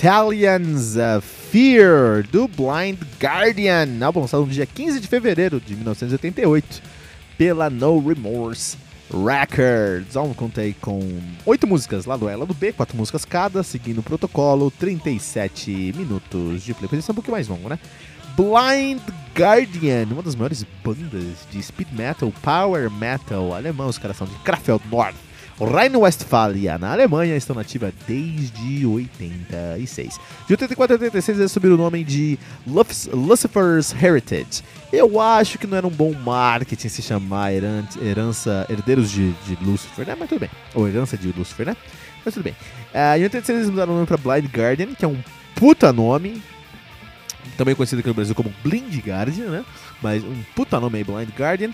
Battalions of Fear, do Blind Guardian, álbum lançado no dia 15 de fevereiro de 1988 pela No Remorse Records. O álbum conta aí com oito músicas lá do A, lá do B, quatro músicas cada, seguindo o protocolo, 37 minutos de play. Podia ser um pouquinho mais longo, né? Blind Guardian, uma das maiores bandas de speed metal, power metal alemão, os caras são de Krefeld Nord. Rhine-Westphalia, na Alemanha, estão nativa desde 86. De 84 a 86 eles subiram o nome de Lucifer's Heritage. Eu acho que não era um bom marketing se chamar heran- herança, herdeiros de, de Lucifer, né? Mas tudo bem. Ou herança de Lucifer, né? Mas tudo bem. Ah, em 86 eles mudaram o nome pra Blind Guardian, que é um puta nome. Também conhecido aqui no Brasil como Blind Guardian, né? Mas um puta nome aí, Blind Guardian.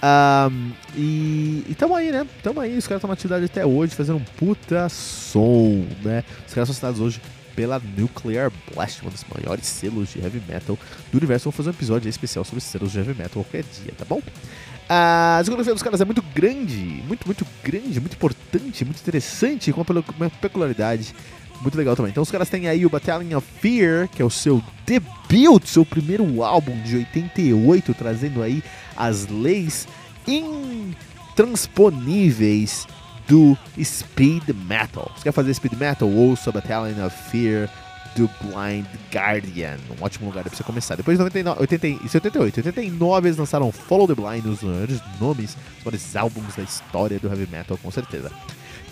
Ahm, e, e tamo aí, né? Tamo aí, os caras estão atividade até hoje, fazendo um puta som, né? Os caras são citados hoje pela Nuclear Blast, um dos maiores selos de heavy metal do universo. Vamos fazer um episódio especial sobre selos de heavy metal qualquer dia, tá bom? A discografia dos caras é muito grande, muito, muito grande, muito importante, muito interessante, com uma peculiaridade muito legal também. Então os caras têm aí o Battalion of Fear, que é o seu debut, seu primeiro álbum de 88, trazendo aí as leis intransponíveis do speed metal. Você quer fazer speed metal? Ouça Battalion of Fear do Blind Guardian. Um ótimo lugar pra você começar. Depois de 99, 80, e 78, 89 eles lançaram Follow the Blind, dos maiores nomes, os maiores álbuns da história do heavy metal, com certeza.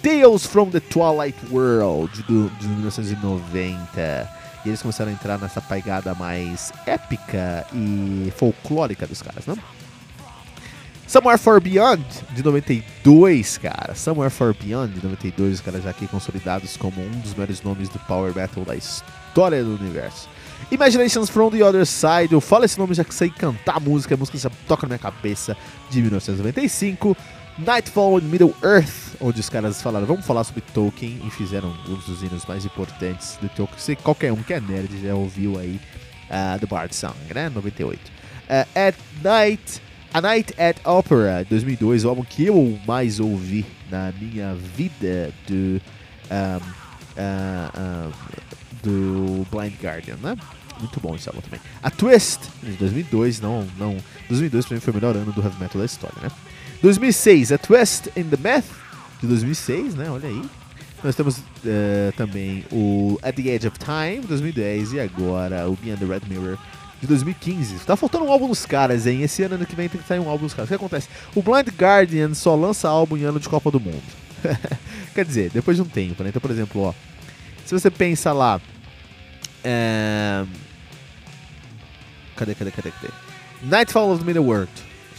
Tales from the Twilight World, do, de 1990. E eles começaram a entrar nessa pegada mais épica e folclórica dos caras, né? Somewhere Far Beyond, de 92, cara. Somewhere Far Beyond, de 92, os caras já aqui consolidados como um dos maiores nomes do Power Metal da história do universo. Imaginations from the Other Side, eu falo esse nome já que sei cantar a música, a música já toca na minha cabeça, de 1995. Nightfall in Middle Earth, onde os caras falaram, vamos falar sobre Tolkien, e fizeram um dos hinos mais importantes do Tolkien. Que qualquer um que é nerd já ouviu aí uh, The Bard Song, né? 98. Uh, at Night, A Night at Opera, 2002, o álbum que eu mais ouvi na minha vida do, um, uh, um, do Blind Guardian, né? Muito bom esse álbum também. A Twist, de 2002, não, não, 2002 pra mim foi o melhor ano do heavy metal da história, né? 2006, A Twist in the Myth, de 2006, né? Olha aí. Nós temos eh, também o At the Edge of Time, 2010, e agora o Beyond the Red Mirror, de 2015. Tá faltando um álbum dos caras, hein? Esse ano, ano que vem, tem que sair um álbum dos caras. O que acontece? O Blind Guardian só lança álbum em ano de Copa do Mundo. Quer dizer, depois de um tempo, né? Então, por exemplo, ó, se você pensa lá. é, Cadê, cadê, cadê, cadê? Nightfall of the Middle World.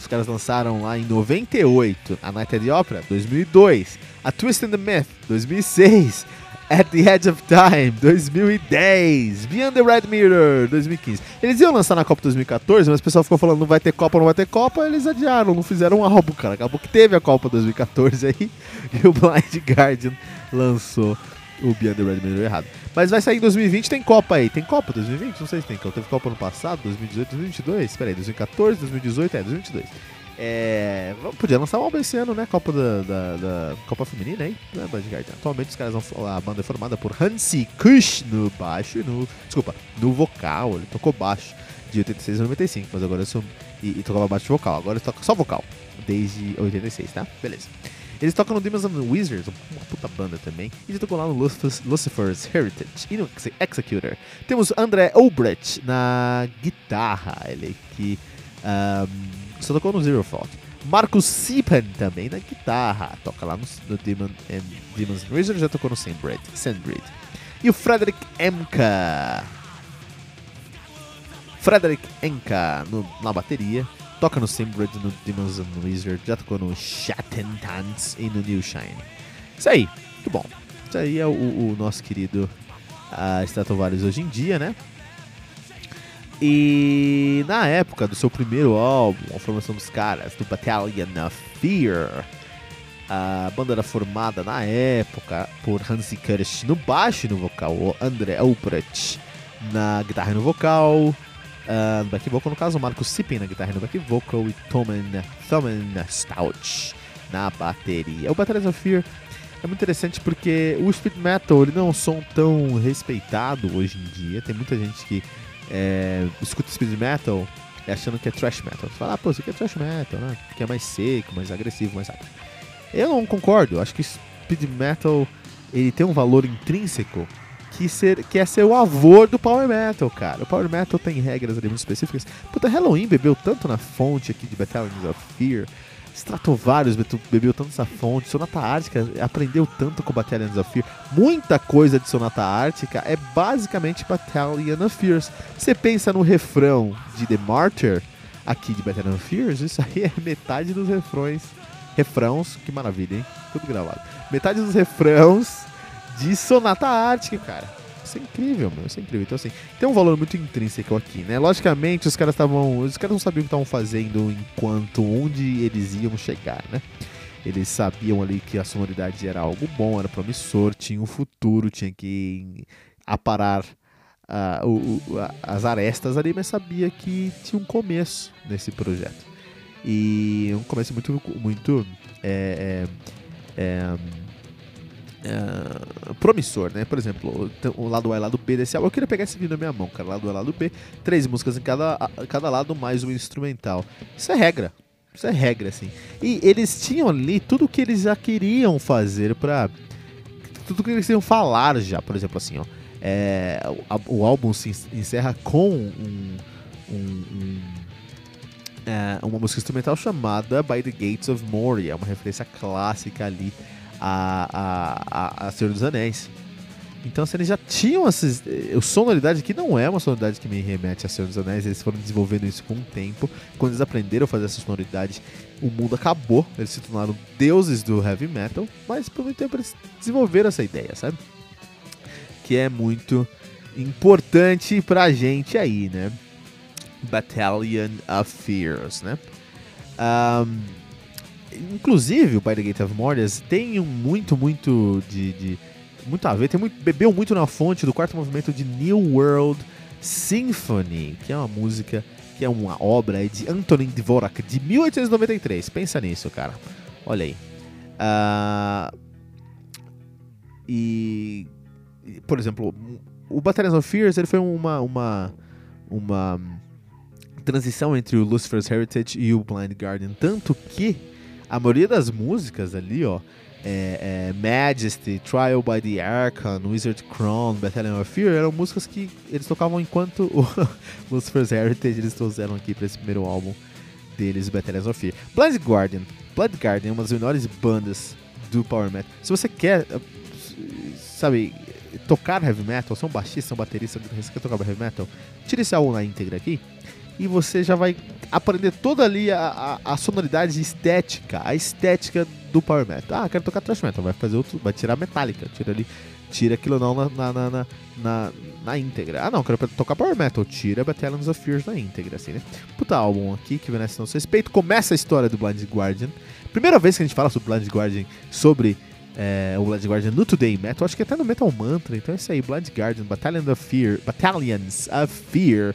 Caras lançaram lá em 98. A Night at the Opera, 2002. A Twist in the Myth, 2006. At the Edge of Time, 2010. Beyond the Red Mirror, 2015. Eles iam lançar na Copa 2014, mas o pessoal ficou falando não vai ter Copa, não vai ter Copa. Eles adiaram, não fizeram um álbum, cara. Acabou que teve a Copa 2014 aí. E o Blind Guardian lançou o Beyond the Red Mirror errado. Mas vai sair em 2020, tem Copa aí. Tem Copa 2020? Não sei se tem. Teve Copa no passado, 2018, 2022? Espera aí, 2014, 2018, é, 2022. É, podia lançar um álbum esse ano, né? Copa da, da, da Copa Feminina né, Bandguard? Atualmente os caras vão. A banda é formada por Hansi Kush no baixo e no. Desculpa, no vocal. Ele tocou baixo de 86 a 95, mas agora eu sou. E, e tocava baixo vocal. Agora ele toca só vocal. Desde 86, tá? Beleza. Eles tocam no Demons and Wizards, uma puta banda também. E ele tocou lá no Lucifer's Heritage e no Executor. Temos André Obrecht na guitarra, ele que um, só tocou no Zero Fault. Marcus Sipan também na guitarra, toca lá no, no Demon and, Demons and Wizards, já tocou no Sandbreed. Sandbreed. E o Frederick Emka. Frederick Emka no, na bateria. Toca no Simbred, no Demons and Wizard, já tocou no Shattentans e no New Shine. Isso aí, muito bom. Isso aí é o, o nosso querido uh, Stratovarius hoje em dia, né? E na época do seu primeiro álbum, a formação dos caras, do Battalion of Fear, a banda era formada na época por Hansi Kirsch no baixo e no vocal, André Albrecht na guitarra e no vocal, Uh, no back vocal, no caso, o Marco Sippen na guitarra no back vocal e Thoman, Thoman Stout na bateria. O Battles of Fear é muito interessante porque o speed metal ele não é um som tão respeitado hoje em dia. Tem muita gente que é, escuta speed metal achando que é thrash metal. Você fala, ah, pô, isso aqui é thrash metal, né? Que é mais seco, mais agressivo, mais rápido. Eu não concordo. Eu acho que speed metal ele tem um valor intrínseco que, ser, que é ser o avô do Power Metal, cara. O Power Metal tem regras ali muito específicas. Puta, Halloween bebeu tanto na fonte aqui de Battalions of Fear. Stratovarius bebeu tanto essa fonte. Sonata Ártica aprendeu tanto com Battalions of Fear. Muita coisa de Sonata Ártica é basicamente Battalion of Fears. Você pensa no refrão de The Martyr aqui de Battalion of Fears, isso aí é metade dos refrões. Refrãos, que maravilha, hein? Tudo gravado. Metade dos refrãos de Sonata Ártica, cara. Isso é incrível, meu. Isso é incrível. Então, assim, tem um valor muito intrínseco aqui, né? Logicamente, os caras estavam. Os caras não sabiam o que estavam fazendo enquanto onde eles iam chegar, né? Eles sabiam ali que a sonoridade era algo bom, era promissor, tinha um futuro, tinha que aparar uh, o, o, as arestas ali, mas sabia que tinha um começo nesse projeto. E um começo muito. muito é, é, é, uh, promissor, né? Por exemplo, o lado A e o lado B desse álbum. Eu queria pegar esse vídeo na minha mão, cara. Lado A e lado B. Três músicas em cada, cada lado, mais um instrumental. Isso é regra. Isso é regra, assim. E eles tinham ali tudo que eles já queriam fazer pra. Tudo que eles queriam falar já, por exemplo, assim, ó. É, o, o, álbum se encerra com um, um, um é, uma música instrumental chamada By the Gates of Moria, uma referência clássica ali a, a, a, a Senhor dos Anéis. Então, assim, eles já tinham essas. O sonoridade aqui não é uma sonoridade que me remete a Senhor dos Anéis, eles foram desenvolvendo isso com o tempo. Quando eles aprenderam a fazer essa sonoridade, o mundo acabou, eles se tornaram deuses do heavy metal, mas por muito tempo eles desenvolveram essa ideia, sabe? Que é muito importante pra gente aí, né? Battalion of Fears, né? Um, inclusive, o By the Gate of Mortis tem um muito, muito de, de, muito a ver, tem muito, bebeu muito na fonte do quarto movimento de New World Symphony, que é uma música, que é uma obra de Antonin Dvorak de 1893. Pensa nisso, cara. Olha aí. Uh, e, por exemplo, o Battalions of Fears ele foi uma, uma, uma transição entre o Lucifer's Heritage e o Blind Guardian, tanto que a maioria das músicas ali, ó, é, é, Majesty, Trial by the Archon, Wizard Crown, Battalion of Fear, eram músicas que eles tocavam enquanto o Lucifer's Heritage eles trouxeram aqui para esse primeiro álbum deles, Battalion of Fear. Blind Guardian, Blood Guardian é uma das menores bandas do Power Metal. Se você quer, sabe, tocar heavy metal, ser um baixista, um baterista, você quer tocar heavy metal, tira esse álbum na íntegra aqui e você já vai aprender toda ali a, a, a, sonoridade estética, a estética do Power Metal. Ah, quero tocar Thrash Metal, vai fazer outro, vai tirar Metallica, tira ali, tira aquilo não na, na, na, na, na íntegra. Ah não, quero tocar Power Metal, tira Battalions of Fears na íntegra, assim, né? Puta álbum aqui que merece nosso respeito. Começa a história do Blind Guardian. Primeira vez que a gente fala sobre Blind Guardian, sobre é, o Blind Guardian no Today Metal, acho que até no Metal Mantra. Então é isso aí, Blind Guardian, Battalion of Fear, Battalions of Fear